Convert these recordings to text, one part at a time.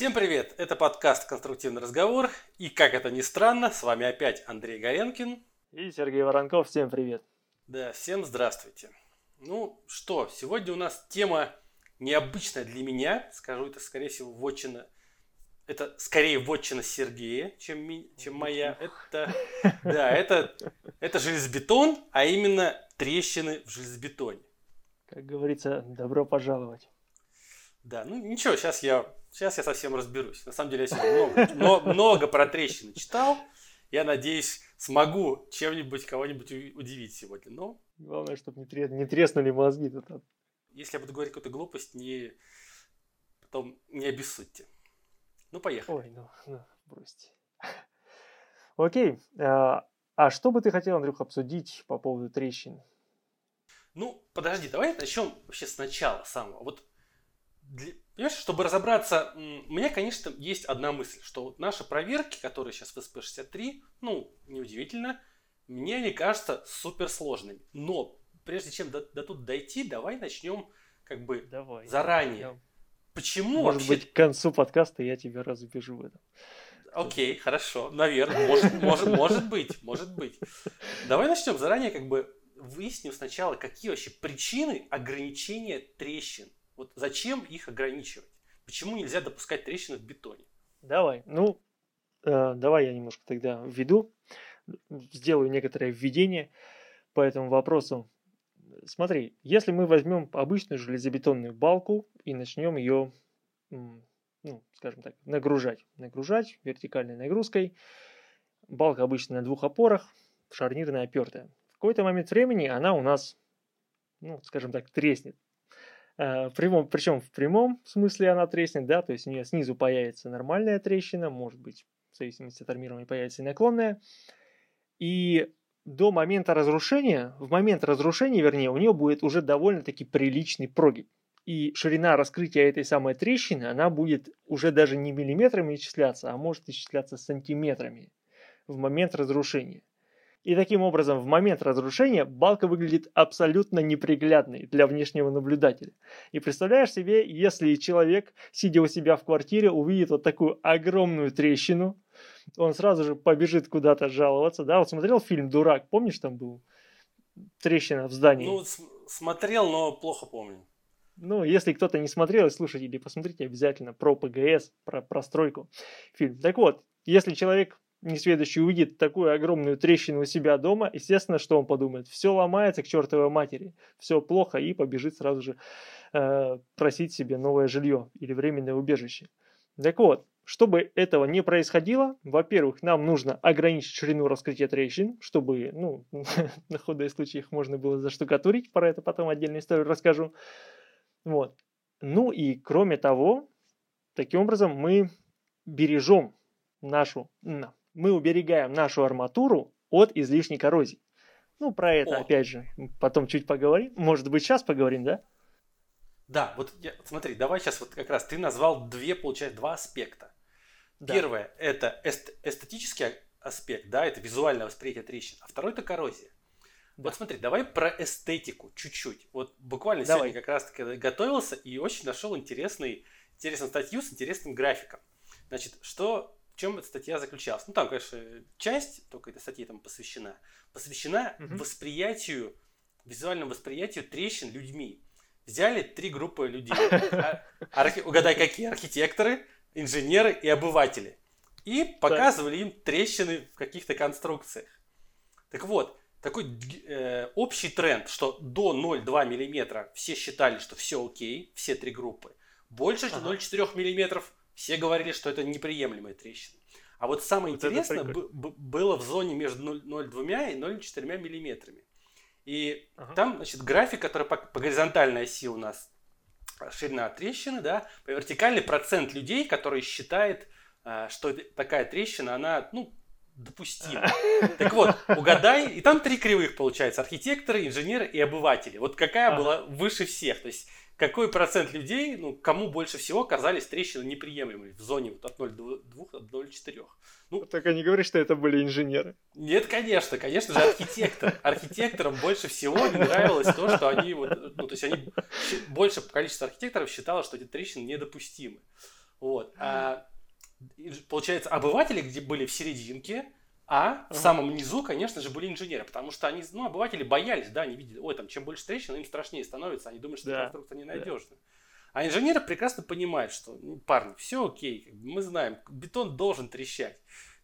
Всем привет! Это подкаст «Конструктивный разговор». И, как это ни странно, с вами опять Андрей Горенкин. И Сергей Воронков. Всем привет! Да, всем здравствуйте. Ну что, сегодня у нас тема необычная для меня. Скажу, это, скорее всего, вотчина... Это скорее вотчина Сергея, чем, ми... чем моя. Это, да, это, это железобетон, а именно трещины в железобетоне. Как говорится, добро пожаловать. Да, ну ничего, сейчас я, сейчас я совсем разберусь. На самом деле я сегодня много, много, про трещины читал. Я надеюсь, смогу чем-нибудь кого-нибудь удивить сегодня. Но... Главное, чтобы не, трес... не треснули мозги тут. Если я буду говорить какую-то глупость, не... потом не обессудьте. Ну, поехали. Ой, ну, ну бросьте. Окей. А, а что бы ты хотел, Андрюх, обсудить по поводу трещин? Ну, подожди, давай начнем вообще сначала самого. Вот для, понимаешь, чтобы разобраться, у меня, конечно, есть одна мысль, что наши проверки, которые сейчас в SP63, ну, неудивительно, мне они кажутся суперсложными. Но прежде чем до, до тут дойти, давай начнем как бы давай, заранее. Я... Почему Может вообще... быть, к концу подкаста я тебя разбежу в этом. Окей, хорошо, наверное, может, может, может быть, может быть. Давай начнем заранее, как бы выясним сначала, какие вообще причины ограничения трещин вот зачем их ограничивать? Почему нельзя допускать трещины в бетоне? Давай. Ну, э, давай я немножко тогда введу, сделаю некоторое введение по этому вопросу. Смотри, если мы возьмем обычную железобетонную балку и начнем ее, ну, скажем так, нагружать, нагружать вертикальной нагрузкой, балка обычно на двух опорах, шарнирная опертая. В какой-то момент времени она у нас, ну, скажем так, треснет. Э, в прямом, причем в прямом смысле она треснет, да, то есть у нее снизу появится нормальная трещина, может быть, в зависимости от армирования появится и наклонная. И до момента разрушения, в момент разрушения, вернее, у нее будет уже довольно-таки приличный прогиб. И ширина раскрытия этой самой трещины, она будет уже даже не миллиметрами исчисляться, а может исчисляться сантиметрами в момент разрушения. И таким образом в момент разрушения балка выглядит абсолютно неприглядной для внешнего наблюдателя. И представляешь себе, если человек, сидя у себя в квартире, увидит вот такую огромную трещину, он сразу же побежит куда-то жаловаться. Да, вот смотрел фильм «Дурак», помнишь, там был трещина в здании? Ну, смотрел, но плохо помню. Ну, если кто-то не смотрел, слушайте или посмотрите обязательно про ПГС, про простройку фильм. Так вот, если человек несведущий увидит такую огромную трещину у себя дома, естественно, что он подумает? Все ломается к чертовой матери, все плохо и побежит сразу же э, просить себе новое жилье или временное убежище. Так вот, чтобы этого не происходило, во-первых, нам нужно ограничить ширину раскрытия трещин, чтобы, ну, на худые случаях можно было заштукатурить, про это потом отдельную историю расскажу. Вот. Ну и кроме того, таким образом мы бережем нашу, мы уберегаем нашу арматуру от излишней коррозии. Ну, про это, О. опять же, потом чуть поговорим. Может быть, сейчас поговорим, да? Да, вот я, смотри, давай сейчас вот как раз ты назвал две, получается, два аспекта. Да. Первое – это эст, эстетический аспект, да, это визуальное восприятие трещин, а второй – это коррозия. Да. Вот смотри, давай про эстетику чуть-чуть. Вот буквально давай. сегодня как раз-таки готовился и очень нашел интересный, интересную статью с интересным графиком. Значит, что чем эта статья заключалась? Ну, там, конечно, часть только этой статьи там посвящена. Посвящена угу. восприятию, визуальному восприятию трещин людьми. Взяли три группы людей. А, архи... Угадай, какие? Архитекторы, инженеры и обыватели. И показывали им трещины в каких-то конструкциях. Так вот, такой э, общий тренд, что до 0,2 мм все считали, что все окей, все три группы. Больше ага. 0,4 мм все говорили, что это неприемлемая трещина. А вот самое вот интересное было в зоне между 0,2 и 0,4 миллиметрами. И ага. там, значит, график, который по, по горизонтальной оси у нас ширина трещины, да, по вертикальный процент людей, который считает, э, что такая трещина, она, ну, допустима. Так вот, угадай, и там три кривых получается, архитекторы, инженеры и обыватели. Вот какая была выше всех, то есть какой процент людей, ну, кому больше всего казались трещины неприемлемыми в зоне вот от 0,2 до 0,4. Ну, Только не говори, что это были инженеры. Нет, конечно, конечно же, архитектор. Архитекторам больше всего не нравилось то, что они вот, ну, то есть они, больше количество архитекторов считало, что эти трещины недопустимы. Вот. А, получается, обыватели, где были в серединке, а в самом низу, конечно же, были инженеры, потому что они, ну, обыватели боялись, да, они видели, ой, там, чем больше трещин, им страшнее становится, они думают, что да. конструкция ненадежна. Да. А инженеры прекрасно понимают, что, ну, парни, все окей, мы знаем, бетон должен трещать.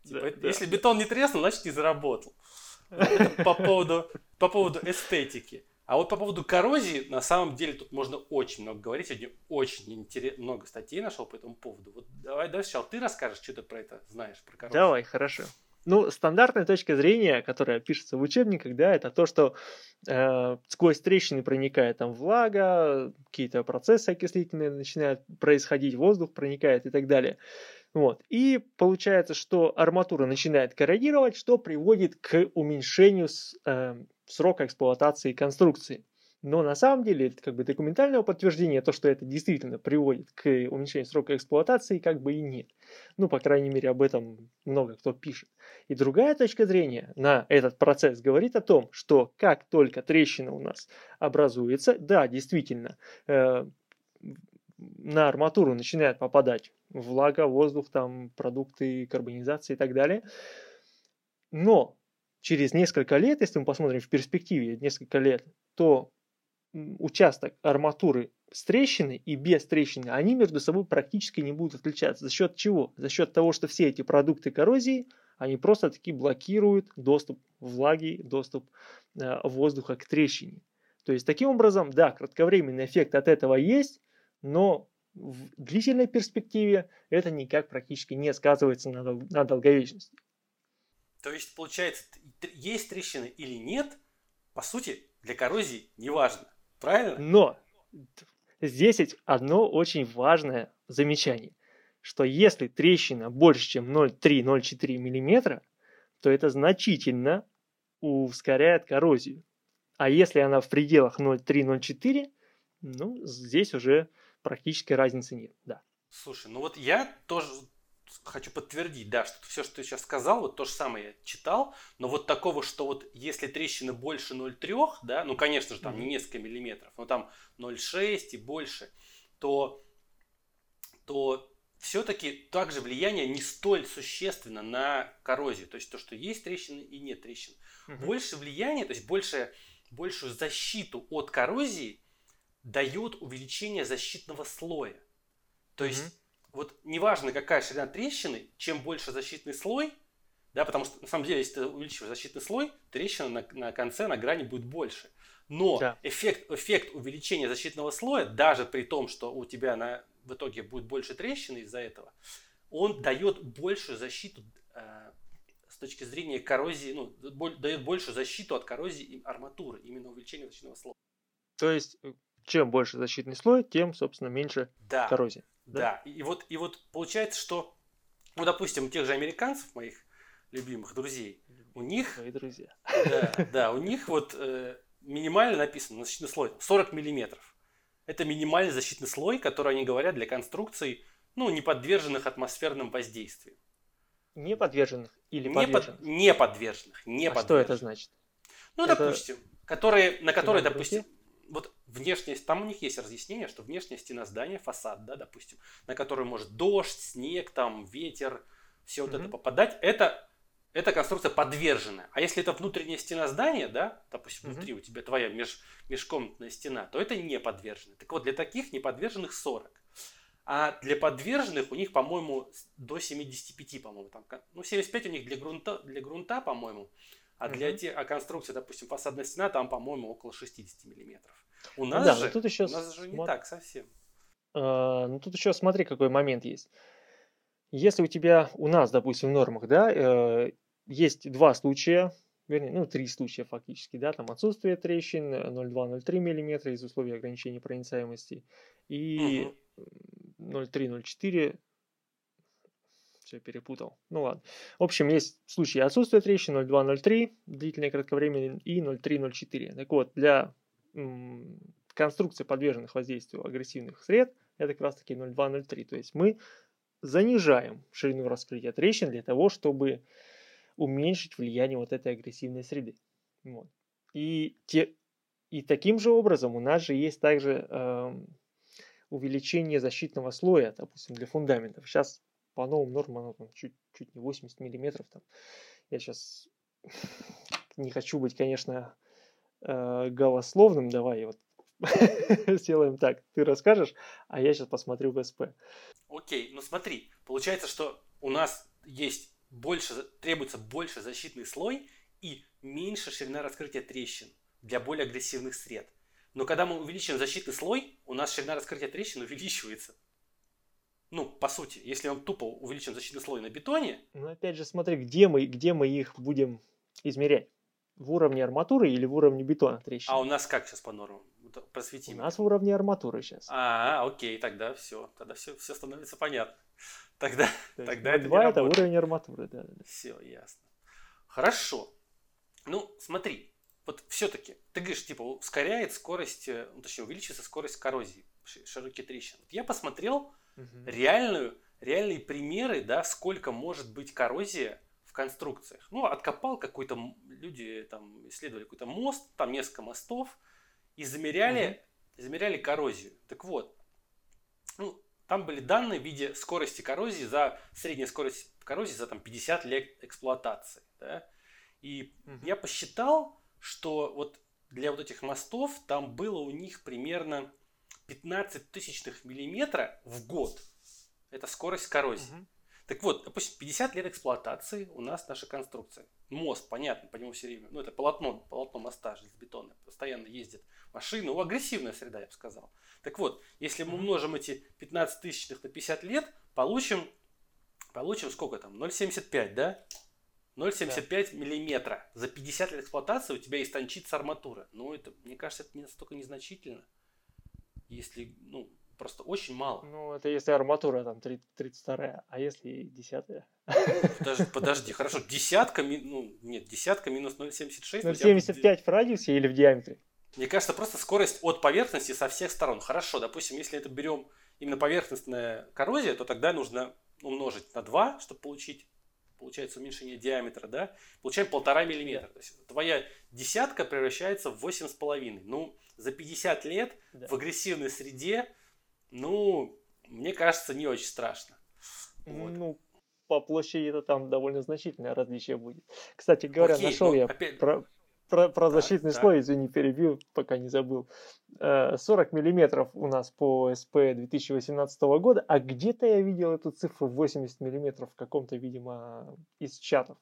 Типа, да, если да. бетон не треснул, значит не заработал. Это по поводу, по поводу эстетики. А вот по поводу коррозии, на самом деле, тут можно очень много говорить. Сегодня очень интерес... много статей нашел по этому поводу. Вот давай, давай сначала ты расскажешь, что ты про это знаешь, про коррозию. Давай, хорошо. Ну, стандартная точка зрения, которая пишется в учебниках, да, это то, что э, сквозь трещины проникает там влага, какие-то процессы окислительные начинают происходить, воздух проникает и так далее. Вот. И получается, что арматура начинает корродировать, что приводит к уменьшению с, э, срока эксплуатации конструкции. Но на самом деле, как бы документального подтверждения, то, что это действительно приводит к уменьшению срока эксплуатации, как бы и нет. Ну, по крайней мере, об этом много кто пишет. И другая точка зрения на этот процесс говорит о том, что как только трещина у нас образуется, да, действительно, э, на арматуру начинает попадать влага, воздух, там, продукты карбонизации и так далее. Но через несколько лет, если мы посмотрим в перспективе несколько лет, то участок арматуры с трещиной и без трещины, они между собой практически не будут отличаться. За счет чего? За счет того, что все эти продукты коррозии, они просто таки блокируют доступ влаги, доступ э, воздуха к трещине. То есть таким образом, да, кратковременный эффект от этого есть, но в длительной перспективе это никак практически не сказывается на, на долговечности. То есть, получается, есть трещины или нет, по сути, для коррозии не важно. Правильно? Но здесь есть одно очень важное замечание, что если трещина больше, чем 0,3-0,4 мм, то это значительно ускоряет коррозию. А если она в пределах 0,3-0,4, ну, здесь уже практически разницы нет, да. Слушай, ну вот я тоже хочу подтвердить, да, что все, что ты сейчас сказал, вот то же самое я читал, но вот такого, что вот если трещина больше 0,3, да, ну, конечно же, там mm-hmm. не несколько миллиметров, но там 0,6 и больше, то, то все-таки также влияние не столь существенно на коррозию. То есть то, что есть трещины и нет трещин. Угу. Больше влияния, то есть больше, большую защиту от коррозии дает увеличение защитного слоя. То есть угу вот неважно, какая ширина трещины, чем больше защитный слой, да, потому что на самом деле, если ты увеличиваешь защитный слой, трещина на, на конце, на грани будет больше. Но да. эффект, эффект увеличения защитного слоя, даже при том, что у тебя на, в итоге будет больше трещины из-за этого, он дает большую защиту э, с точки зрения коррозии, ну, дает большую защиту от коррозии арматуры, именно увеличение защитного слоя. То есть, э, чем больше защитный слой, тем, собственно, меньше да. коррозии. Да. да. И, вот, и вот получается, что, ну, допустим, у тех же американцев, моих любимых друзей, у них... Мои друзья. Да, да, у них вот э, минимально написано защитный слой 40 миллиметров. Это минимальный защитный слой, который они говорят для конструкций, ну, не подверженных атмосферным воздействиям. Не подверженных или не подверженных? Под, не подверженных. Не а подверженных. что это значит? Ну, это... допустим, которые, на которые, допустим, вот внешняя, там у них есть разъяснение, что внешняя стена здания, фасад, да, допустим, на который может дождь, снег, там, ветер, все вот mm-hmm. это попадать, это, это конструкция подверженная. А если это внутренняя стена здания, да, допустим, mm-hmm. внутри у тебя твоя меж, межкомнатная стена, то это не подверженная. Так вот, для таких неподверженных 40. А для подверженных у них, по-моему, до 75, по-моему, там, ну, 75 у них для грунта, для грунта по-моему, а для угу. тех, а конструкция, допустим, фасадная стена, там, по-моему, около 60 миллиметров. У нас да, же, тут еще у нас же не см... так совсем. А, ну тут еще смотри, какой момент есть. Если у тебя, у нас, допустим, в нормах, да, э, есть два случая, вернее, ну, три случая фактически, да, там отсутствие трещин 0,2-0,3 мм из условий ограничения проницаемости и угу. 0,3-0,4 все перепутал. Ну ладно. В общем, есть случаи отсутствия трещин 0,2-0,3, длительное кратковременное, и 0,3-0,4. Так вот, для м- конструкции, подверженных воздействию агрессивных сред, это как раз таки 0,2-0,3. То есть мы занижаем ширину раскрытия трещин для того, чтобы уменьшить влияние вот этой агрессивной среды. Вот. И, те, и таким же образом у нас же есть также э, увеличение защитного слоя, допустим, для фундаментов. Сейчас по новым нормам оно там, чуть, чуть не 80 миллиметров. Там. Я сейчас не хочу быть, конечно, э, голословным. Давай вот сделаем так. Ты расскажешь, а я сейчас посмотрю в СП. Окей, ну смотри, получается, что у нас есть больше, требуется больше защитный слой и меньше ширина раскрытия трещин для более агрессивных сред. Но когда мы увеличиваем защитный слой, у нас ширина раскрытия трещин увеличивается. Ну, по сути, если мы тупо увеличим защитный слой на бетоне... Ну, опять же, смотри, где мы, где мы их будем измерять? В уровне арматуры или в уровне бетона трещины? А у нас как сейчас по нормам? Просвети. У нас в уровне арматуры сейчас. А, окей, тогда все. Тогда все, все становится понятно. Тогда, тогда это 2 это уровень арматуры, да. Все, ясно. Хорошо. Ну, смотри, вот все-таки, ты говоришь, типа, ускоряет скорость, э, ну, точнее, увеличивается скорость коррозии, широкие трещины. Я посмотрел угу. реальную, реальные примеры, да, сколько может быть коррозия в конструкциях. Ну, откопал какой-то, люди там исследовали какой-то мост, там несколько мостов, и замеряли, угу. замеряли коррозию. Так вот, ну, там были данные в виде скорости коррозии за, средняя скорость коррозии за там 50 лет эксплуатации, да. И угу. я посчитал, что вот для вот этих мостов там было у них примерно 15 тысячных миллиметра в год. Это скорость коррозии. Угу. Так вот, допустим, 50 лет эксплуатации у нас наша конструкция. Мост, понятно, по нему все время. Ну, это полотно, полотно моста железобетонное. Постоянно ездит машины. Ну, агрессивная среда, я бы сказал. Так вот, если мы умножим эти 15 тысячных на 50 лет, получим, получим сколько там? 0,75, да? 0,75 да. миллиметра. За 50 лет эксплуатации у тебя истончится арматура. Ну, это, мне кажется, это не настолько незначительно. Если, ну, просто очень мало. Ну, это если арматура там 32, а если десятая? Подожди, подожди, хорошо, десятка, ну, нет, десятка минус 0,76. 0,75 в радиусе или в диаметре? Мне кажется, просто скорость от поверхности со всех сторон. Хорошо, допустим, если это берем именно поверхностная коррозия, то тогда нужно умножить на 2, чтобы получить получается уменьшение диаметра, да, получаем полтора миллиметра. То есть твоя десятка превращается в восемь с половиной. Ну, за 50 лет да. в агрессивной среде, ну, мне кажется, не очень страшно. Вот. Ну, по площади это там довольно значительное различие будет. Кстати говоря, Окей, нашел я опять... про, про, про защитный так, слой, извини, перебил, пока не забыл. 40 э, миллиметров у нас по СП 2018 года, а где-то я видел эту цифру 80 миллиметров в каком-то, видимо, из чатов.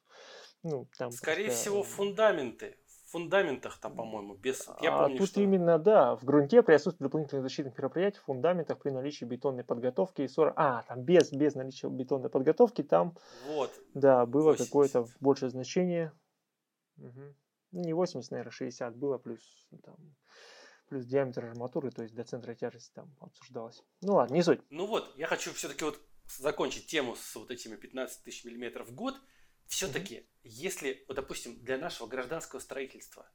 Ну, там Скорее просто... всего, фундаменты. Фундаментах там, по-моему, без... Я а помню, тут что... именно, да, в грунте при отсутствии дополнительных защитных мероприятий в фундаментах при наличии бетонной подготовки и 40... А, там без, без наличия бетонной подготовки там... Вот. Да, было какое-то большее значение. Угу не 80, наверное, 60 было, плюс ну, там, плюс диаметр арматуры, то есть до центра тяжести там обсуждалось. Ну ладно, не суть. Ну вот, я хочу все-таки вот закончить тему с вот этими 15 тысяч миллиметров в год. Все-таки, mm-hmm. если, вот, допустим, для нашего гражданского строительства,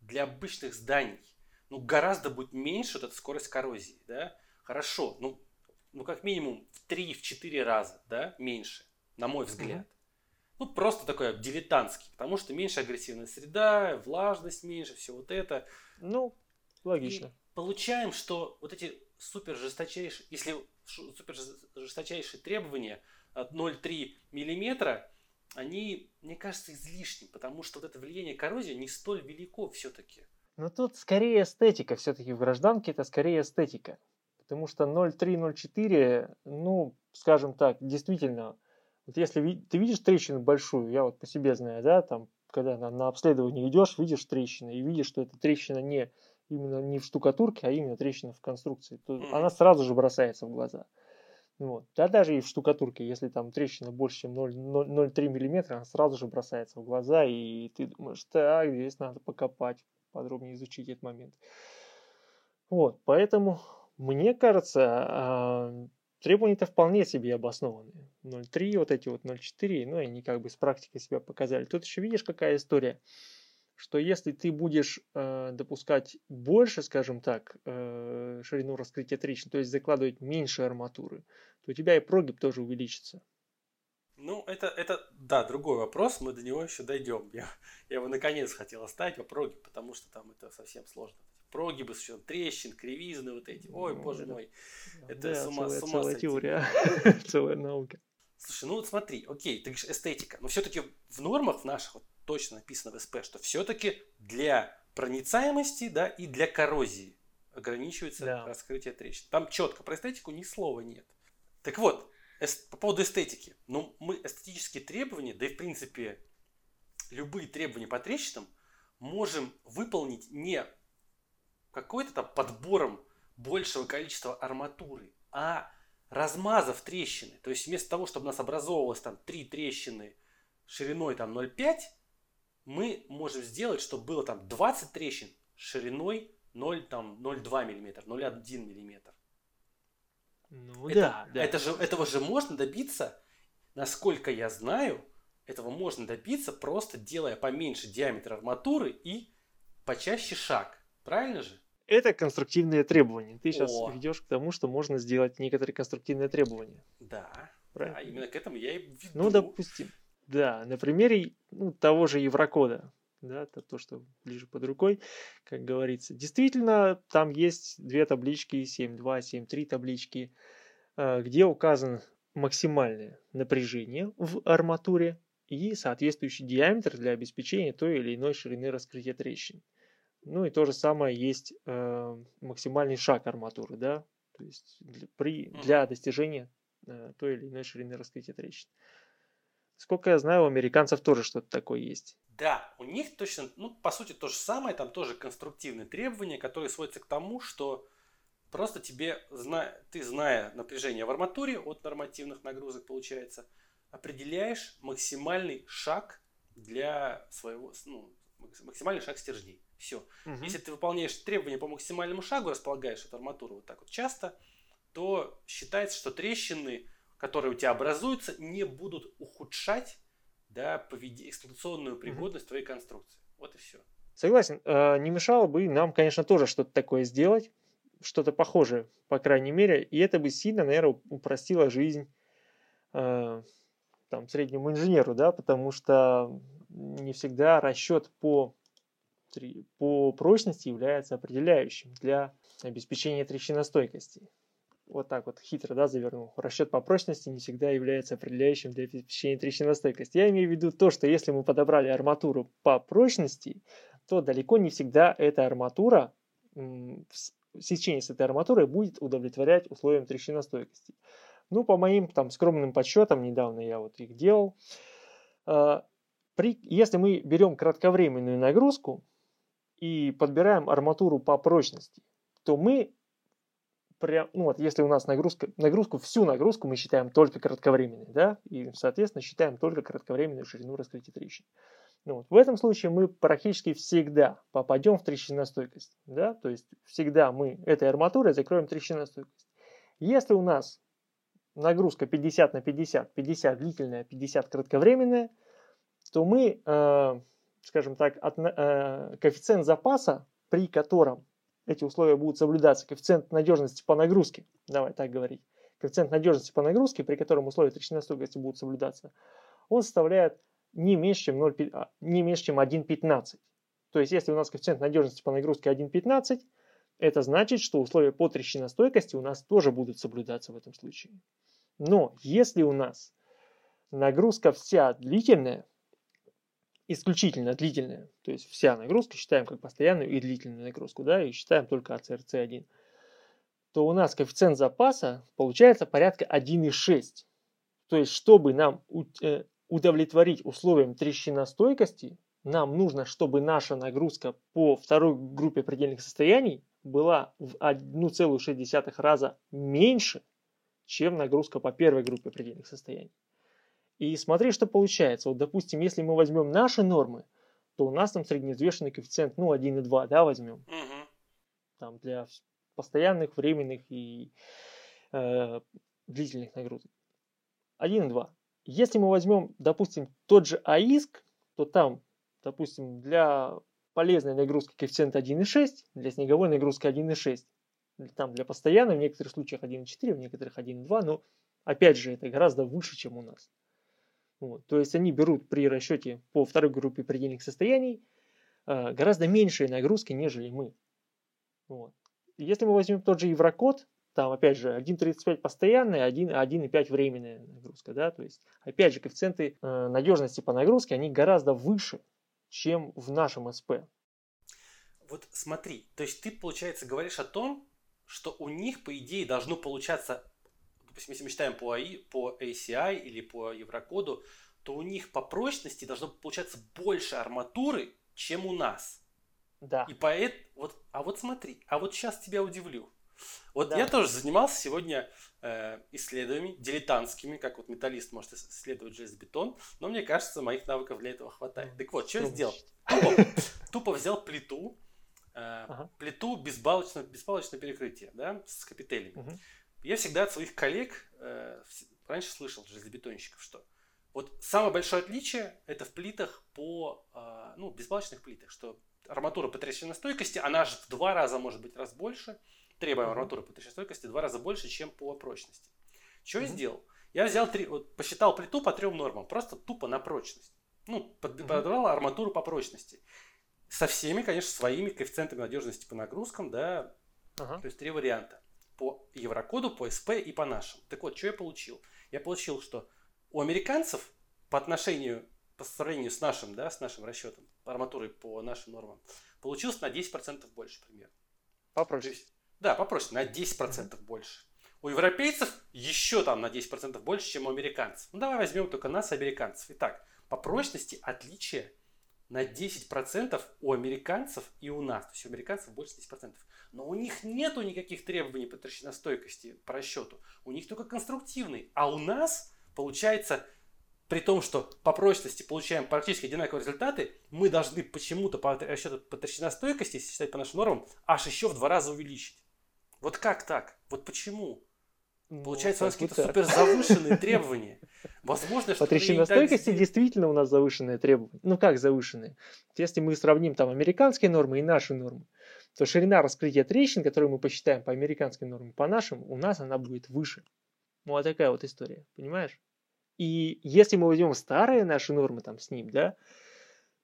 для обычных зданий, ну, гораздо будет меньше вот эта скорость коррозии, да, хорошо, ну, ну как минимум в 3-4 раза, да, меньше, на мой взгляд. Mm-hmm. Ну, просто такой дилетантский, потому что меньше агрессивная среда, влажность меньше, все вот это. Ну, логично. И получаем, что вот эти супер жесточайшие, если супер жесточайшие требования от 0,3 миллиметра, они, мне кажется, излишни, потому что вот это влияние коррозии не столь велико все-таки. Но тут скорее эстетика, все-таки в гражданке это скорее эстетика. Потому что 0,3-0,4, ну, скажем так, действительно, вот если ты видишь трещину большую, я вот по себе знаю, да, там, когда на, на обследование идешь, видишь трещину, и видишь, что эта трещина не именно не в штукатурке, а именно трещина в конструкции, то она сразу же бросается в глаза. Вот. Да даже и в штукатурке, если там трещина больше, чем 0,3 мм, она сразу же бросается в глаза, и ты думаешь, так, здесь надо покопать, подробнее изучить этот момент. Вот, поэтому мне кажется, а, требования-то вполне себе обоснованные. 0.3, вот эти вот 0.4, ну, они как бы с практикой себя показали. Тут еще видишь, какая история, что если ты будешь э, допускать больше, скажем так, э, ширину раскрытия трещин, то есть закладывать меньше арматуры, то у тебя и прогиб тоже увеличится. Ну, это, это, да, другой вопрос, мы до него еще дойдем. Я, я его наконец хотел оставить по прогиб, потому что там это совсем сложно, прогибы учетом трещин, кривизны вот эти. Ой, Ну, боже это- мой. Это Да, с ума, целая, с ума целая сойти. теория, целая наука. Слушай, ну вот смотри, окей, ты говоришь эстетика, но все-таки в нормах в наших вот точно написано в СП, что все-таки для проницаемости, да, и для коррозии ограничивается Да. раскрытие трещин. Там четко про эстетику ни слова нет. Так вот, по поводу эстетики. Ну, мы эстетические требования, да и в принципе любые требования по трещинам можем выполнить не какой-то там подбором большего количества арматуры, а размазав трещины. То есть вместо того, чтобы у нас образовывалось там три трещины шириной там 0,5, мы можем сделать, чтобы было там 20 трещин шириной 0, там, 0,2 мм, 0,1 мм. Ну это, да, да. это же, этого же можно добиться, насколько я знаю, этого можно добиться просто делая поменьше диаметр арматуры и почаще шаг. Правильно же? Это конструктивные требования. Ты сейчас О. ведешь к тому, что можно сделать некоторые конструктивные требования. Да. Правильно? А именно к этому я и веду. Ну, допустим. Да, на примере ну, того же Еврокода, да, это то, что ближе под рукой, как говорится. Действительно, там есть две таблички, 7.2, 7.3 таблички, э, где указано максимальное напряжение в арматуре и соответствующий диаметр для обеспечения той или иной ширины раскрытия трещин. Ну и то же самое есть э, максимальный шаг арматуры, да, то есть для, при, для достижения э, той или иной ширины раскрытия трещин. Сколько я знаю, у американцев тоже что-то такое есть. Да, у них точно, ну, по сути, то же самое, там тоже конструктивные требования, которые сводятся к тому, что просто тебе, зна- ты, зная напряжение в арматуре от нормативных нагрузок, получается, определяешь максимальный шаг для своего, ну, макс- максимальный шаг стержней. Все. Мгм. Если ты выполняешь требования по максимальному шагу, располагаешь эту арматуру вот так вот часто, то считается, что трещины, которые у тебя образуются, не будут ухудшать да, поведи- эксплуатационную пригодность твоей конструкции. Вот и все. Согласен. Э, Не мешало бы нам, конечно, тоже что-то такое сделать, что-то похожее, по крайней мере, и это бы сильно, наверное, упростило жизнь э, там, среднему инженеру, да, потому что не всегда расчет по, по прочности является определяющим для обеспечения трещиностойкости. Вот так вот хитро, да, завернул. Расчет по прочности не всегда является определяющим для обеспечения трещиностойкости. Я имею в виду то, что если мы подобрали арматуру по прочности, то далеко не всегда эта арматура, сечение с этой арматурой будет удовлетворять условиям трещиностойкости. Ну, по моим там скромным подсчетам, недавно я вот их делал, э, при, если мы берем кратковременную нагрузку и подбираем арматуру по прочности, то мы прям, ну вот, если у нас нагрузка, нагрузку, всю нагрузку мы считаем только кратковременной, да, и, соответственно, считаем только кратковременную ширину раскрытия трещин. Ну, вот, в этом случае мы практически всегда попадем в трещиностойкость, да, то есть всегда мы этой арматурой закроем трещиностойкость. Если у нас нагрузка 50 на 50, 50 длительная, 50 кратковременная, то мы, э, скажем так, от, э, коэффициент запаса, при котором эти условия будут соблюдаться, коэффициент надежности по нагрузке, давай так говорить, коэффициент надежности по нагрузке, при котором условия трещиностойкости будут соблюдаться, он составляет не меньше, чем, 0, а, не меньше, чем 1,15. То есть, если у нас коэффициент надежности по нагрузке 1,15, это значит, что условия по трещиностойкости у нас тоже будут соблюдаться в этом случае. Но если у нас нагрузка вся длительная, исключительно длительная, то есть вся нагрузка считаем как постоянную и длительную нагрузку, да, и считаем только АЦРЦ1, то у нас коэффициент запаса получается порядка 1,6. То есть, чтобы нам э, удовлетворить условиям трещиностойкости, нам нужно, чтобы наша нагрузка по второй группе предельных состояний была в 1,6 раза меньше, чем нагрузка по первой группе предельных состояний. И смотри, что получается. Вот, допустим, если мы возьмем наши нормы, то у нас там средневзвешенный коэффициент, ну, 1,2, да, возьмем. Угу. Там для постоянных, временных и э, длительных нагрузок. 1,2. Если мы возьмем, допустим, тот же АИСК, то там, допустим, для полезной нагрузки коэффициент 1,6, для снеговой нагрузки 1,6. Там для постоянной в некоторых случаях 1,4, в некоторых 1,2, но опять же это гораздо выше, чем у нас. Вот. То есть они берут при расчете по второй группе предельных состояний э, гораздо меньшие нагрузки, нежели мы. Вот. Если мы возьмем тот же Еврокод, там, опять же, 1.35 постоянная, 1.5 временная нагрузка, да, то есть, опять же, коэффициенты э, надежности по нагрузке, они гораздо выше, чем в нашем СП. Вот смотри, то есть ты, получается, говоришь о том, что у них, по идее, должно получаться, если мы считаем по, АИ, по ACI или по Еврокоду, то у них по прочности должно получаться больше арматуры, чем у нас. Да. И поэт, вот, а вот смотри, а вот сейчас тебя удивлю. Вот да. я тоже занимался сегодня э, исследованиями дилетантскими, как вот металлист может исследовать железобетон, но мне кажется, моих навыков для этого хватает. Так вот, что я сделал? Тупо, тупо взял плиту, э, ага. плиту безбалочное, безбалочное перекрытие, да, с капителями. Угу. Я всегда от своих коллег э, раньше слышал железобетонщиков, что вот самое большое отличие это в плитах по, э, ну, безбалочных плитах, что арматура по трещиностойкости, она же в два раза может быть раз больше, требуемая арматура по трещиностойкости в два раза больше, чем по прочности. Что mm-hmm. я сделал? Я взял три, вот, посчитал плиту по трем нормам, просто тупо на прочность. Ну, подобрал mm-hmm. арматуру по прочности. Со всеми, конечно, своими коэффициентами надежности по нагрузкам, да, uh-huh. то есть три варианта. По Еврокоду, по СП и по нашим. Так вот, что я получил? Я получил, что у американцев по отношению, по сравнению с нашим, да, с нашим расчетом, арматурой по нашим нормам, получилось на 10% больше примерно. По прочности. Да, попроще, на 10% mm-hmm. больше. У европейцев еще там на 10% больше, чем у американцев. Ну давай возьмем только нас, американцев. Итак, по прочности отличие на 10% у американцев и у нас. То есть у американцев больше 10%. Но у них нету никаких требований по трещиностойкости по расчету. У них только конструктивный. А у нас получается при том, что по прочности получаем практически одинаковые результаты, мы должны почему-то по расчету по трещиностойкости, если считать по нашим нормам, аж еще в два раза увеличить. Вот как так? Вот почему? Ну, Получается, у нас какие-то супер завышенные требования. Возможно, что... По трещиностойкости действительно у нас завышенные требования. Ну как завышенные? Если мы сравним там американские нормы и наши нормы, то ширина раскрытия трещин, которую мы посчитаем по американским нормам, по нашим, у нас она будет выше. Ну, вот такая вот история, понимаешь? И если мы возьмем старые наши нормы там с ним, да,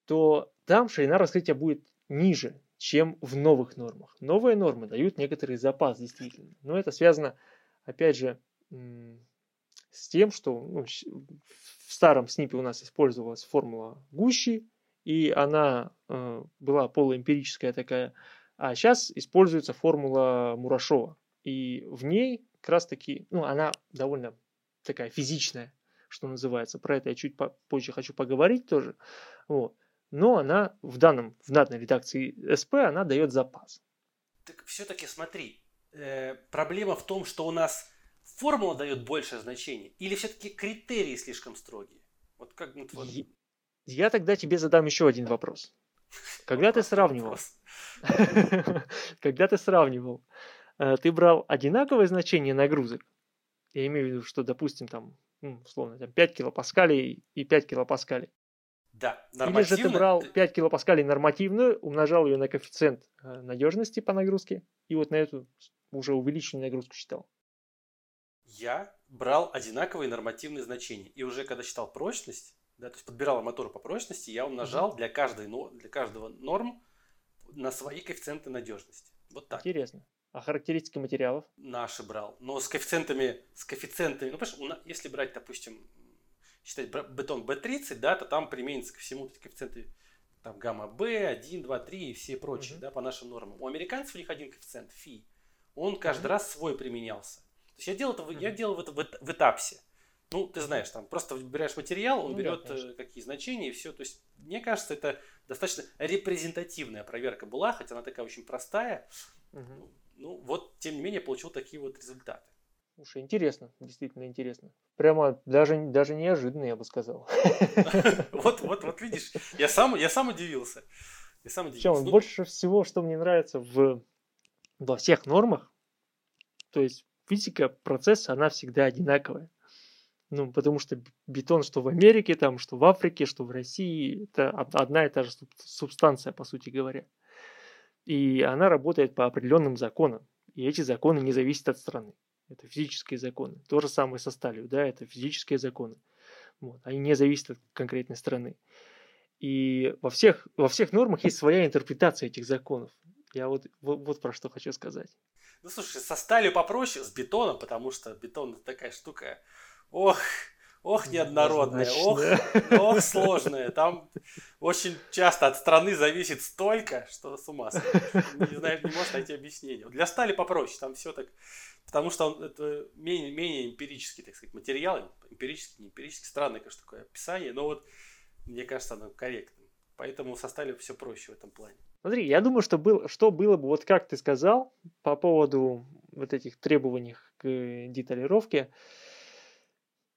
то там ширина раскрытия будет ниже, чем в новых нормах. Новые нормы дают некоторый запас, действительно. Но это связано, опять же, с тем, что ну, в старом снипе у нас использовалась формула Гущи, и она э, была полуэмпирическая такая, а сейчас используется формула Мурашова. И в ней как раз таки, ну, она довольно такая физичная что называется. Про это я чуть позже хочу поговорить тоже. Вот. Но она в, данном, в данной редакции СП, она дает запас. Так все-таки смотри, э, проблема в том, что у нас формула дает большее значение, или все-таки критерии слишком строгие? Вот как твой... я, я тогда тебе задам еще один вопрос. Когда ты сравнивал, когда ты сравнивал, ты брал одинаковое значение нагрузок? Я имею в виду, что, допустим, там ну, условно, там 5 килопаскалей и 5 килопаскалей. Да. Или же ты брал 5 килопаскалей нормативную, умножал ее на коэффициент э, надежности по нагрузке, и вот на эту уже увеличенную нагрузку считал. Я брал одинаковые нормативные значения. И уже когда считал прочность, да, то есть подбирал мотор по прочности, я умножал угу. для, каждой, для каждого норм на свои коэффициенты надежности. Вот так. Интересно. А характеристики материалов? Наши брал. Но с коэффициентами, с коэффициентами, ну, понимаешь, если брать, допустим, считать бетон B30, да, то там применится ко всему эти коэффициенты там гамма B, 1, 2, 3 и все прочие, uh-huh. да, по нашим нормам. У американцев у них один коэффициент, фи. Он каждый uh-huh. раз свой применялся. То есть я делал это, uh-huh. я делал это в, в этапсе. Ну, ты знаешь, там просто выбираешь материал, он ну, берет да, э, какие значения и все. То есть, мне кажется, это достаточно репрезентативная проверка была, хотя она такая очень простая. Угу. Ну, вот, тем не менее, получил такие вот результаты. Слушай, интересно, действительно интересно. Прямо даже, даже неожиданно, я бы сказал. Вот, вот, вот видишь, я сам, я сам удивился. Я сам удивился. Причем, ну, больше всего, что мне нравится в, во всех нормах, то есть физика процесса, она всегда одинаковая. Ну, потому что бетон, что в Америке, там, что в Африке, что в России, это одна и та же субстанция, по сути говоря. И она работает по определенным законам. И эти законы не зависят от страны. Это физические законы. То же самое со сталью, да, это физические законы. Вот. Они не зависят от конкретной страны. И во всех, во всех нормах есть своя интерпретация этих законов. Я вот, вот, вот про что хочу сказать. Ну, слушай, со сталью попроще, с бетоном, потому что бетон такая штука, ох, ох, неоднородная, ох, ох, сложная. Там очень часто от страны зависит столько, что с ума сойти. Не знаю, не можешь найти объяснение. Для стали попроще, там все так, потому что он это менее, менее эмпирический, так сказать, материал, эмпирический, не эмпирический, странное, конечно, такое описание, но вот мне кажется, оно корректным. Поэтому со стали все проще в этом плане. Смотри, я думаю, что, был, что было бы, вот как ты сказал, по поводу вот этих требований к деталировке, э,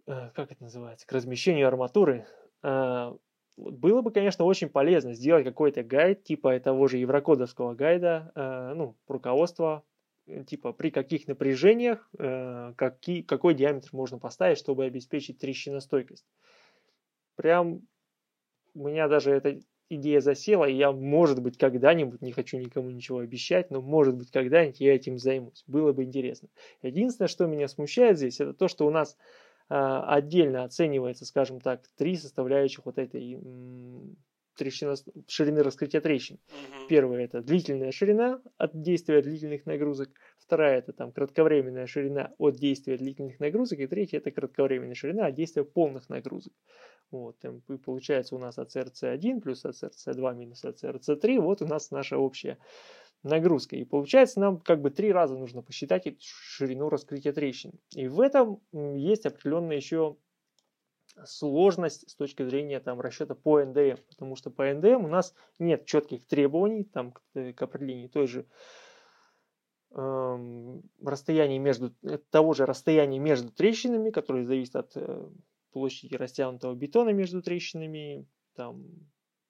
как это называется, к размещению арматуры, э, было бы, конечно, очень полезно сделать какой-то гайд, типа того же еврокодовского гайда, э, ну, руководство, типа при каких напряжениях, какие, какой диаметр можно поставить, чтобы обеспечить трещиностойкость. Прям у меня даже эта идея засела, и я, может быть, когда-нибудь, не хочу никому ничего обещать, но, может быть, когда-нибудь я этим займусь. Было бы интересно. Единственное, что меня смущает здесь, это то, что у нас э, отдельно оценивается, скажем так, три составляющих вот этой трещина, ширины раскрытия трещин. Угу. Первая это длительная ширина от действия длительных нагрузок. Вторая это там кратковременная ширина от действия длительных нагрузок. И третья это кратковременная ширина от действия полных нагрузок. Вот, и получается у нас АЦРЦ1 плюс АЦРЦ2 минус АЦРЦ3. Вот у нас наша общая нагрузка. И получается нам как бы три раза нужно посчитать ширину раскрытия трещин. И в этом есть определенная еще сложность с точки зрения там, расчета по НДМ, потому что по НДМ у нас нет четких требований там, к, э, к определению той же э, расстояния между, того же расстояния между трещинами, которое зависит от э, площади растянутого бетона между трещинами, там,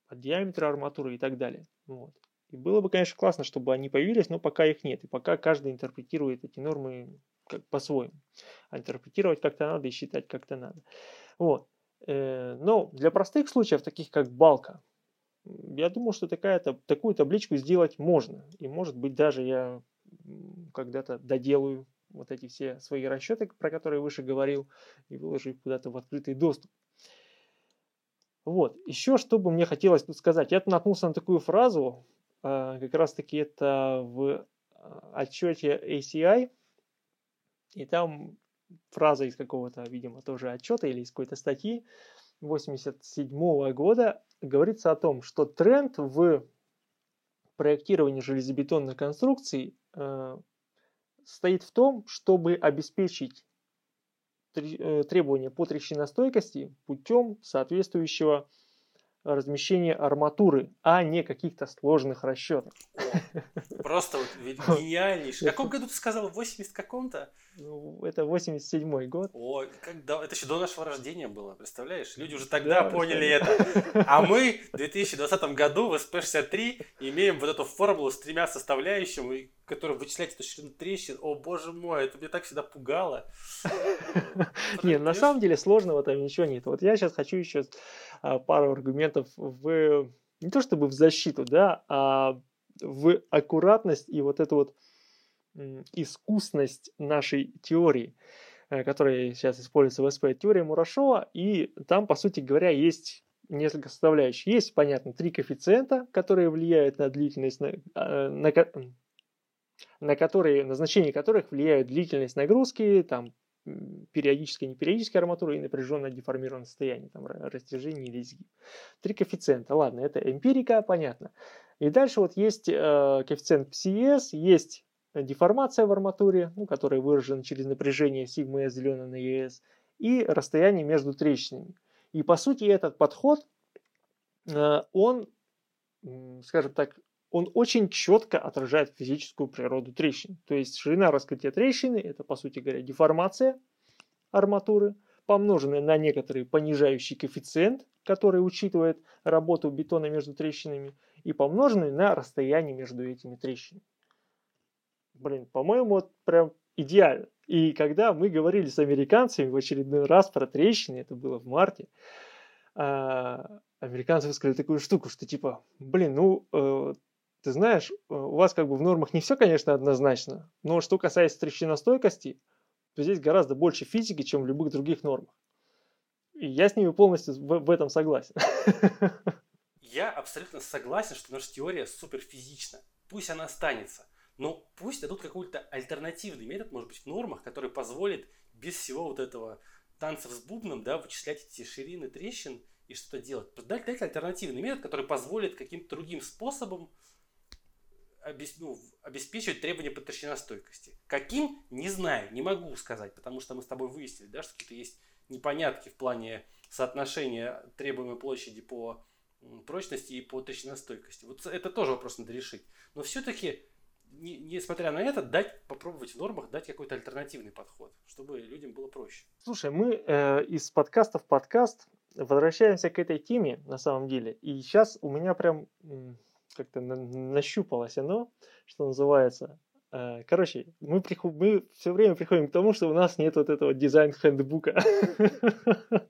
от диаметра арматуры и так далее. Вот. И было бы, конечно, классно, чтобы они появились, но пока их нет. И пока каждый интерпретирует эти нормы как по-своему. А интерпретировать как-то надо и считать как-то надо. Вот. Э, но для простых случаев, таких как балка, я думаю, что такая, такую табличку сделать можно. И может быть даже я когда-то доделаю вот эти все свои расчеты, про которые выше говорил, и выложу их куда-то в открытый доступ. Вот. Еще что бы мне хотелось тут сказать. Я наткнулся на такую фразу, как раз таки это в а, отчете ACI, и там фраза из какого-то, видимо, тоже отчета или из какой-то статьи 87 года. Говорится о том, что тренд в проектировании железобетонной конструкции э, стоит в том, чтобы обеспечить э, требования по трещиностойкости путем соответствующего размещения арматуры, а не каких-то сложных расчетов. Просто вот гениальнейший. В каком году ты сказал? В 80 каком-то? Ну, это 87 год. О, как, да, это еще до нашего рождения было, представляешь? Люди уже тогда да, поняли это. А мы в 2020 году в SP63 имеем вот эту формулу с тремя составляющими, которая вычисляет эту ширину трещин. О, боже мой, это меня так всегда пугало. Нет, на самом деле сложного там ничего нет. Вот я сейчас хочу еще а, пару аргументов в не то чтобы в защиту, да, а в аккуратность и вот эту вот искусность нашей теории, э, которая сейчас используется в СП, теория Мурашова, и там, по сути говоря, есть несколько составляющих. Есть, понятно, три коэффициента, которые влияют на длительность, на, а, на, на которые, назначение которых влияют длительность нагрузки, там, периодической и непериодической арматуры и напряженное деформированное состояние, там, растяжение или изгиб. Три коэффициента. Ладно, это эмпирика, понятно. И дальше вот есть э, коэффициент PCS, есть деформация в арматуре, ну, которая выражена через напряжение сигма S деленное на ES, и расстояние между трещинами. И по сути этот подход, э, он, скажем так, он очень четко отражает физическую природу трещин. То есть ширина раскрытия трещины – это, по сути говоря, деформация арматуры, помноженная на некоторый понижающий коэффициент, который учитывает работу бетона между трещинами, и помноженный на расстояние между этими трещинами блин, по-моему, вот прям идеально. И когда мы говорили с американцами в очередной раз про трещины, это было в марте, а, американцы высказали такую штуку, что типа, блин, ну, э, ты знаешь, э, у вас как бы в нормах не все, конечно, однозначно, но что касается трещиностойкости, то здесь гораздо больше физики, чем в любых других нормах. И я с ними полностью в, в этом согласен. Я абсолютно согласен, что наша теория суперфизична. пусть она останется. Но пусть дадут какой-то альтернативный метод, может быть, в нормах, который позволит без всего вот этого танцев с бубном, да, вычислять эти ширины трещин и что-то делать. Дать, дать альтернативный метод, который позволит каким-то другим способом ну, обеспечивать требования по толщиностойкости. Каким, не знаю, не могу сказать, потому что мы с тобой выяснили, да, что какие-то есть непонятки в плане соотношения требуемой площади по прочности и по толщиностойкости. Вот это тоже вопрос надо решить. Но все-таки не, несмотря на это, дать, попробовать в нормах дать какой-то альтернативный подход, чтобы людям было проще. Слушай, мы э, из подкаста в подкаст возвращаемся к этой теме на самом деле. И сейчас у меня прям как-то на, нащупалось оно, что называется. Э, короче, мы, приход, мы все время приходим к тому, что у нас нет вот этого дизайн-хендбука.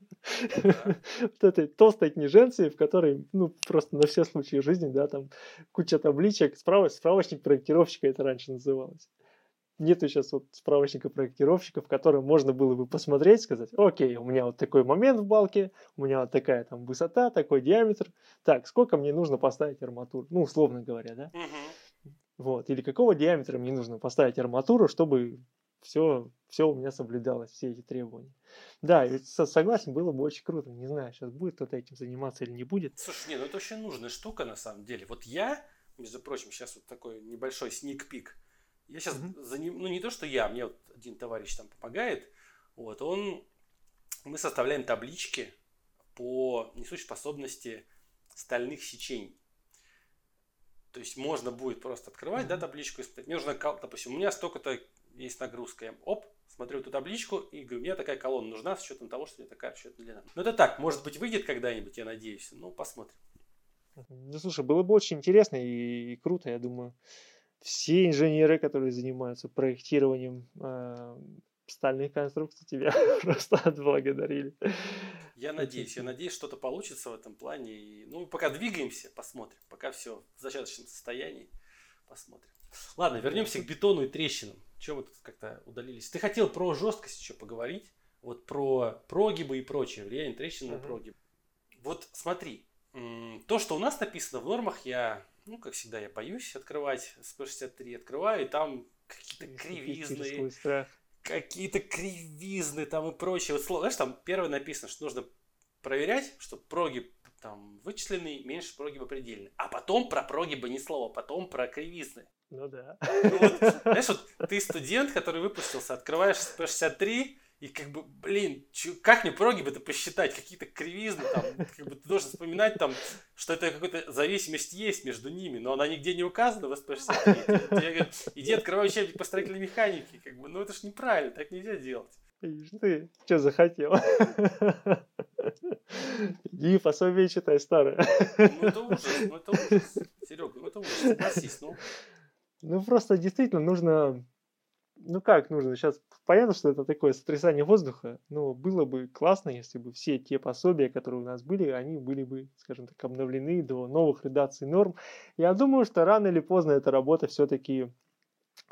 вот этой толстой книженции, в которой, ну, просто на все случаи жизни, да, там куча табличек, справ... справочник проектировщика это раньше называлось. Нету сейчас вот справочника проектировщика, в котором можно было бы посмотреть, сказать, окей, у меня вот такой момент в балке, у меня вот такая там высота, такой диаметр. Так, сколько мне нужно поставить арматуру? Ну, условно говоря, да? Вот. Или какого диаметра мне нужно поставить арматуру, чтобы все, все у меня соблюдалось, все эти требования. Да, согласен, было бы очень круто. Не знаю, сейчас будет кто-то этим заниматься или не будет. Слушай, не, ну это очень нужная штука на самом деле. Вот я, между прочим, сейчас вот такой небольшой сник-пик. Я сейчас mm-hmm. за ним, ну не то, что я, мне вот один товарищ там помогает. Вот, он, мы составляем таблички по несущей способности стальных сечений. То есть можно будет просто открывать, mm-hmm. да, табличку и смотреть. Мне нужно, допустим, у меня столько-то есть нагрузка. Я, оп, смотрю эту табличку и говорю, мне такая колонна нужна с учетом того, что у меня такая расчетная длина. Ну это так, может быть выйдет когда-нибудь, я надеюсь. Ну, посмотрим. Ну, слушай, было бы очень интересно и, и круто, я думаю. Все инженеры, которые занимаются проектированием э, стальных конструкций, тебя просто отблагодарили. Я надеюсь, я надеюсь, что-то получится в этом плане. И, ну, пока двигаемся, посмотрим. Пока все в зачаточном состоянии, посмотрим. Ладно, вернемся к бетону и трещинам. Чего вы тут как-то удалились? Ты хотел про жесткость еще поговорить. Вот про прогибы и прочее, влияние трещин на прогиб. Вот смотри, то, что у нас написано в нормах, я, ну, как всегда, я боюсь открывать SP63, открываю, и там какие-то кривизны, какие-то кривизны там и прочее. Вот, знаешь, там первое написано, что нужно проверять, что прогиб там вычисленный меньше прогиба предельный. А потом про прогибы ни слова, потом про кривизны. Ну да. Ну, вот, знаешь, вот ты студент, который выпустился, открываешь SP63, и как бы, блин, чё, как мне прогибы-то посчитать? Какие-то кривизны там, как бы ты должен вспоминать там, что это какая-то зависимость есть между ними, но она нигде не указана в SP63. Тебе говорят, иди открывай учебник по строительной механике. Как бы, ну это ж неправильно, так нельзя делать. Видишь, ты что захотел? Иди пособие читай старое. Ну это ужас, ну это ужас. Серега, ну это ужас, согласись, ну. Ну, просто действительно нужно... Ну как нужно? Сейчас понятно, что это такое сотрясание воздуха, но было бы классно, если бы все те пособия, которые у нас были, они были бы, скажем так, обновлены до новых редакций норм. Я думаю, что рано или поздно эта работа все-таки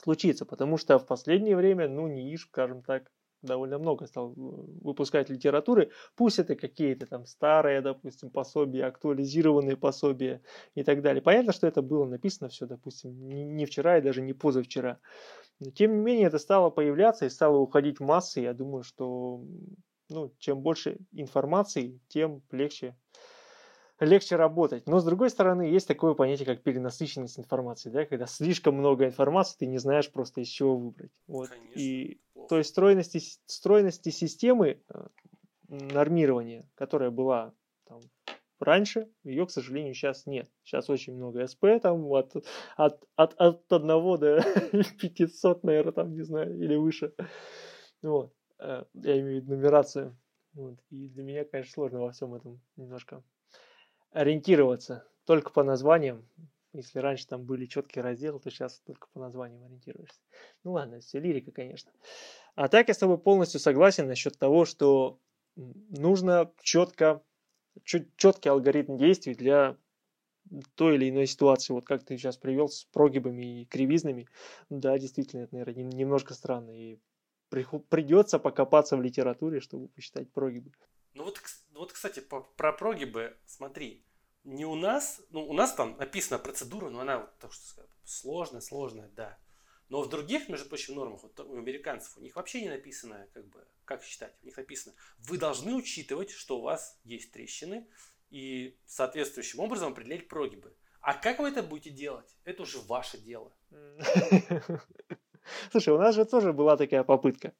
случится, потому что в последнее время, ну, НИИШ, скажем так, довольно много стал э, выпускать литературы. Пусть это какие-то там старые, допустим, пособия, актуализированные пособия и так далее. Понятно, что это было написано все, допустим, не вчера и даже не позавчера. Но тем не менее это стало появляться и стало уходить в массы. Я думаю, что ну, чем больше информации, тем легче легче работать. Но с другой стороны, есть такое понятие, как перенасыщенность информации, да, когда слишком много информации, ты не знаешь просто из чего выбрать. Вот. Конечно, и то есть стройности, стройности системы э, нормирования, которая была там, раньше, ее, к сожалению, сейчас нет. Сейчас очень много СП, там от, от, от, от 1 до 500, наверное, там, не знаю, или выше. Вот. Э, я имею в виду нумерацию. Вот. И для меня, конечно, сложно во всем этом немножко ориентироваться только по названиям. Если раньше там были четкие разделы, то сейчас только по названиям ориентируешься. Ну ладно, все лирика, конечно. А так я с тобой полностью согласен насчет того, что нужно четко, четкий алгоритм действий для той или иной ситуации, вот как ты сейчас привел с прогибами и кривизнами, да, действительно, это, наверное, немножко странно, и придется покопаться в литературе, чтобы посчитать прогибы. Ну вот, вот кстати, по, про прогибы, смотри, не у нас, ну, у нас там написана процедура, но она, так что сказать, сложная, сложная, да. Но в других, между прочим, нормах, вот у американцев, у них вообще не написано, как бы, как считать. У них написано, вы должны учитывать, что у вас есть трещины, и соответствующим образом определять прогибы. А как вы это будете делать? Это уже ваше дело. Слушай, у нас же тоже была такая попытка.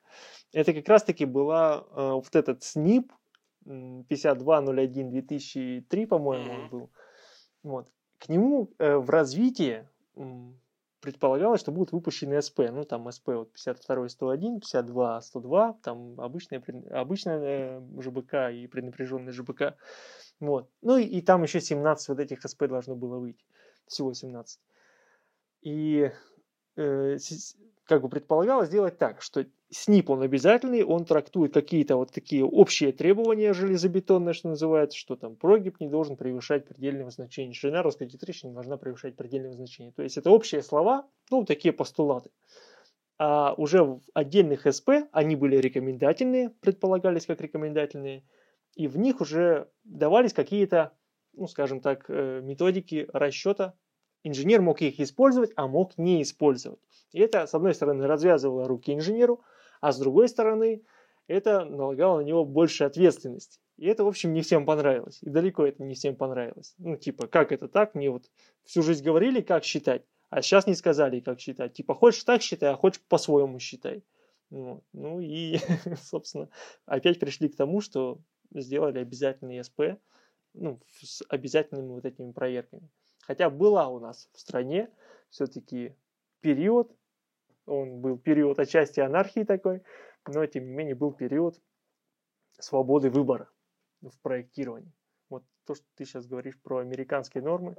Это как раз-таки была э, вот этот СНИП 5201-2003, по-моему, mm-hmm. он был. Вот. К нему э, в развитии предполагалось, что будут выпущены СП. Ну, там СП вот 52 101, 52 102, там обычная, обычная э, ЖБК и преднапряженная ЖБК. Вот. Ну и, и там еще 17 вот этих СП должно было выйти. Всего 17. И э, как бы предполагалось сделать так, что СНИП он обязательный, он трактует какие-то вот такие общие требования железобетонные, что называется, что там прогиб не должен превышать предельного значения, ширина русской трещины не должна превышать предельного значения. То есть это общие слова, ну, такие постулаты. А уже в отдельных СП они были рекомендательные, предполагались как рекомендательные, и в них уже давались какие-то, ну, скажем так, э, методики расчета Инженер мог их использовать, а мог не использовать. И это, с одной стороны, развязывало руки инженеру, а с другой стороны, это налагало на него больше ответственности. И это, в общем, не всем понравилось. И далеко это не всем понравилось. Ну, типа, как это так? Мне вот всю жизнь говорили, как считать, а сейчас не сказали, как считать. Типа, хочешь так считай, а хочешь по-своему считай. Вот. Ну и, собственно, опять пришли к тому, что сделали обязательный СП, ну, с обязательными вот этими проверками. Хотя была у нас в стране все-таки период, он был период отчасти анархии такой, но тем не менее был период свободы выбора в проектировании. Вот то, что ты сейчас говоришь про американские нормы,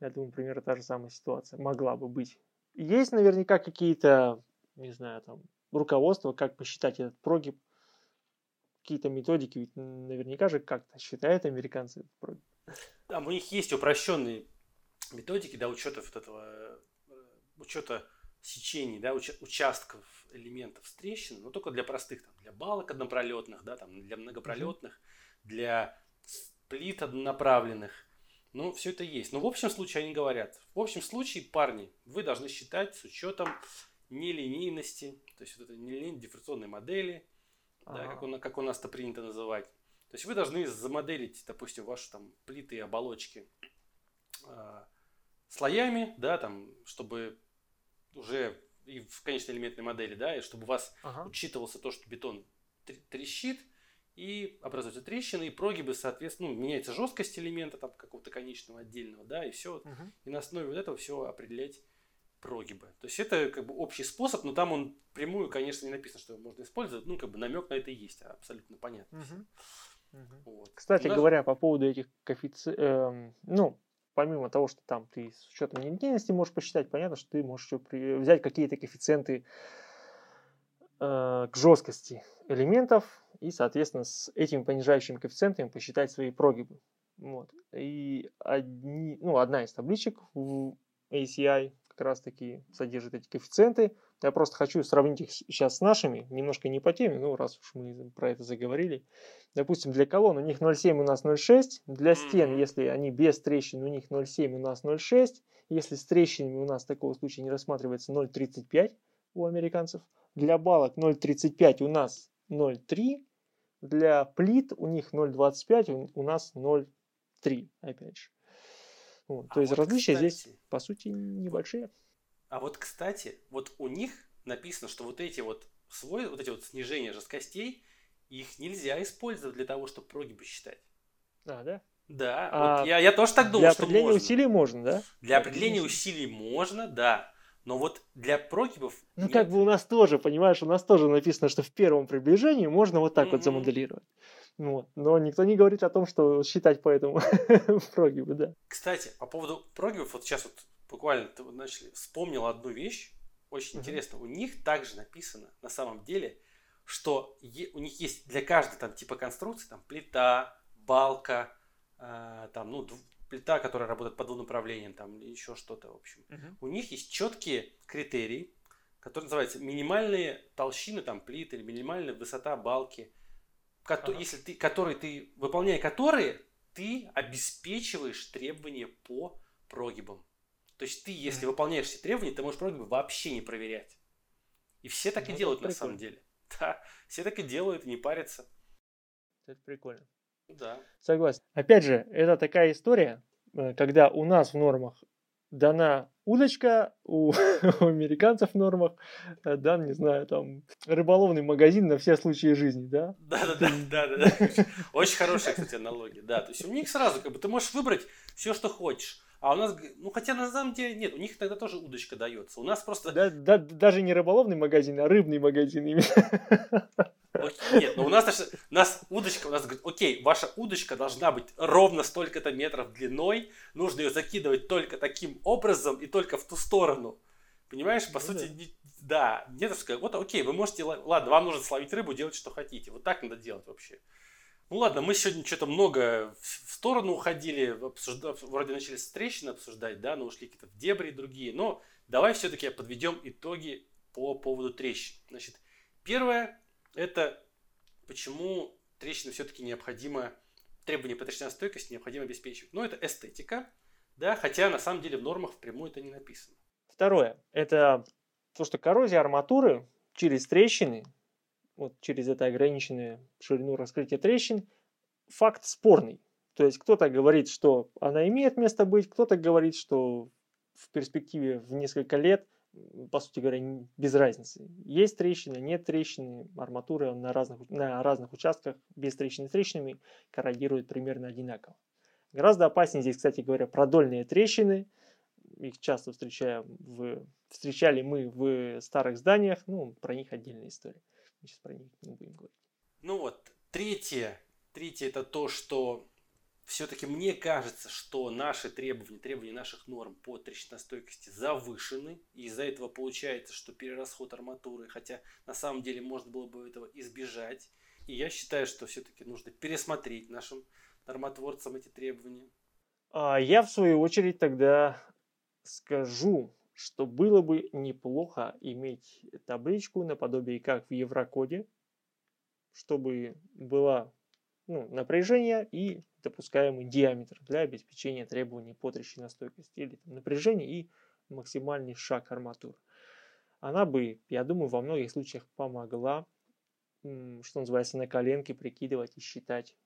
я думаю, примерно та же самая ситуация могла бы быть. Есть наверняка какие-то, не знаю, там, руководства, как посчитать этот прогиб, какие-то методики, ведь наверняка же как-то считают американцы этот прогиб. Там у них есть упрощенные методики, да, учета вот этого, э, учета сечений, да, уч, участков элементов с трещин, но только для простых, там, для балок однопролетных, да, там, для многопролетных, для плит однонаправленных. Ну, все это есть. Но в общем случае они говорят, в общем случае, парни, вы должны считать с учетом нелинейности, то есть вот это нелинейной дифференционной модели, ага. да, как, у, как у нас-то принято называть. То есть вы должны замоделить, допустим, ваши там плиты и оболочки а, слоями, да, там, чтобы уже и в конечной элементной модели, да, и чтобы у вас ага. учитывался то, что бетон трещит, и образуются трещины, и прогибы, соответственно, ну, меняется жесткость элемента там какого-то конечного отдельного, да, и все. Угу. И на основе вот этого все определять прогибы. То есть это как бы общий способ, но там он прямую, конечно, не написано, что его можно использовать. Ну, как бы намек на это и есть, абсолютно понятно. Угу. Угу. Вот. Кстати нас... говоря, по поводу этих коэффициентов, э, ну, помимо того, что там ты с учетом нелинейности можешь посчитать, понятно, что ты можешь еще взять какие-то коэффициенты э, к жесткости элементов и, соответственно, с этими понижающими коэффициентами посчитать свои прогибы. Вот. И одни, ну, одна из табличек в ACI как раз таки содержит эти коэффициенты. Я просто хочу сравнить их сейчас с нашими, немножко не по теме, ну, раз уж мы про это заговорили. Допустим, для колонн у них 0,7, у нас 0,6. Для стен, если они без трещин, у них 0,7, у нас 0,6. Если с трещинами у нас такого случая не рассматривается 0,35 у американцев. Для балок 0,35 у нас 0,3. Для плит у них 0,25, у нас 0,3, опять же. Вот, а то есть вот, различия кстати, здесь, по сути, небольшие. А вот, кстати, вот у них написано, что вот эти вот свой, вот эти вот снижения жесткостей, их нельзя использовать для того, чтобы прогибы считать. А, да? Да, а вот я, я тоже так думаю, что можно. Для определения усилий можно, да? Для определения усилий можно, да. Но вот для прогибов... Ну, нет. как бы у нас тоже, понимаешь, у нас тоже написано, что в первом приближении можно вот так mm-hmm. вот замоделировать. Вот. Но никто не говорит о том, что считать по этому прогибы, да. Кстати, по поводу прогибов, вот сейчас вот буквально начали, вспомнил одну вещь, очень mm-hmm. интересно. У них также написано на самом деле, что е- у них есть для каждой там типа конструкции, там плита, балка, э, там, ну, плита, которая работает по двум направлениям, там, еще что-то, в общем. У них есть четкие критерии, которые называются минимальные толщины там плит или минимальная высота балки, ко- uh-huh. если ты, которые ты, выполняя которые, ты обеспечиваешь требования по прогибам. То есть ты, если выполняешь все требования, ты можешь прогибы вообще не проверять. И все так ну, и делают на самом деле. Да, все так и делают, не парятся. Это прикольно. Да. Согласен. Опять же, это такая история, э, когда у нас в нормах дана удочка, у, у американцев в нормах э, дан, не знаю, там, рыболовный магазин на все случаи жизни, да? Да-да-да. Очень хорошая, кстати, аналогия, да. То есть у них сразу, как бы, ты можешь выбрать все, что хочешь. А у нас, ну хотя на самом деле нет, у них тогда тоже удочка дается. У нас просто... Да, да, даже не рыболовный магазин, а рыбный магазин именно. Нет, но у нас, у нас удочка, у нас говорит, окей, ваша удочка должна быть ровно столько-то метров длиной, нужно ее закидывать только таким образом и только в ту сторону. Понимаешь, по ну, сути, да. Не, да, сказать, вот окей, вы можете, ладно, вам нужно словить рыбу, делать что хотите. Вот так надо делать вообще. Ну ладно, мы сегодня что-то много в сторону уходили, обсужда... вроде начали с трещины обсуждать, да, но ушли какие-то в дебри другие. Но давай все-таки подведем итоги по поводу трещин. Значит, первое, это почему трещины все-таки необходимо, требования по трещиностойкости необходимо обеспечивать. Ну, это эстетика, да, хотя на самом деле в нормах впрямую это не написано. Второе, это то, что коррозия арматуры через трещины вот через это ограниченную ширину раскрытия трещин, факт спорный. То есть кто-то говорит, что она имеет место быть, кто-то говорит, что в перспективе в несколько лет, по сути говоря, без разницы. Есть трещины, нет трещины, арматура на разных, на разных участках без трещин и трещинами корродирует примерно одинаково. Гораздо опаснее здесь, кстати говоря, продольные трещины. Их часто встречаем в, встречали мы в старых зданиях. Ну, про них отдельная история. Мы сейчас про них не будем говорить. Ну вот, третье. Третье это то, что все-таки мне кажется, что наши требования, требования наших норм по трещиностойкости завышены. И из-за этого получается, что перерасход арматуры, хотя на самом деле можно было бы этого избежать. И я считаю, что все-таки нужно пересмотреть нашим нормотворцам эти требования. А я в свою очередь тогда скажу, что было бы неплохо иметь табличку наподобие как в Еврокоде, чтобы было ну, напряжение и допускаемый диаметр для обеспечения требований по трещиностойкости или там, напряжение и максимальный шаг арматуры. Она бы, я думаю, во многих случаях помогла, что называется, на коленке прикидывать и считать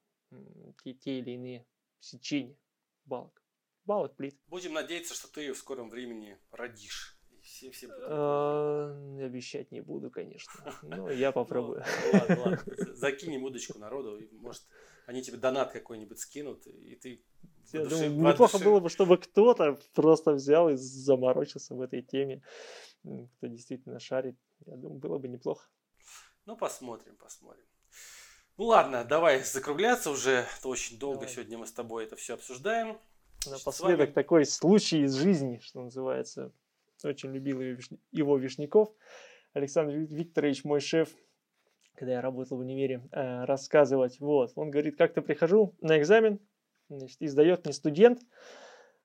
те, те или иные сечения балок балок плит. Будем надеяться, что ты ее в скором времени родишь. Все, все а, Обещать не буду, конечно. Но я попробую. Ну, ладно, ладно. Закинем удочку народу. Может, они тебе донат какой-нибудь скинут, и ты я думаю, неплохо было бы, чтобы кто-то просто взял и заморочился в этой теме, кто действительно шарит. Я думаю, было бы неплохо. Ну, посмотрим, посмотрим. Ну ладно, давай закругляться уже. Это очень долго давай. сегодня мы с тобой это все обсуждаем. Напоследок вами... такой случай из жизни, что называется. Очень любил его Вишняков. Александр Викторович, мой шеф, когда я работал в универе, э, рассказывать. Вот, он говорит, как-то прихожу на экзамен, значит, издает мне студент,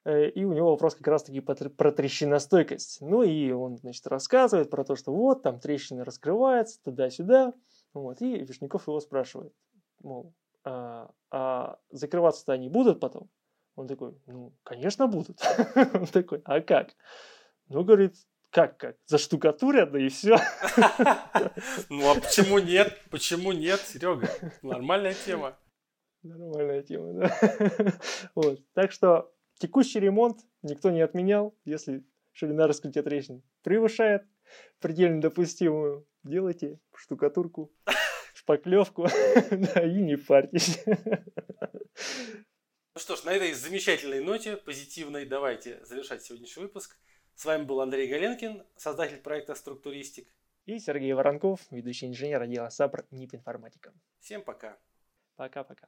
э, и у него вопрос как раз-таки про трещиностойкость. Ну и он, значит, рассказывает про то, что вот, там трещины раскрываются, туда-сюда. Вот, и Вишняков его спрашивает, мол, а, а закрываться-то они будут потом? Он такой, ну, конечно, будут. Он такой, а как? Ну, говорит, как как? Заштукатурят, да и все. Ну, а почему нет? Почему нет, Серега? Нормальная тема. Нормальная тема, да. Вот. Так что текущий ремонт никто не отменял. Если ширина раскрытия трещин превышает предельно допустимую, делайте штукатурку, шпаклевку, да, и не парьтесь. Ну что ж, на этой замечательной ноте, позитивной, давайте завершать сегодняшний выпуск. С вами был Андрей Галенкин, создатель проекта «Структуристик». И Сергей Воронков, ведущий инженер отдела САПР НИП Информатика. Всем пока. Пока-пока.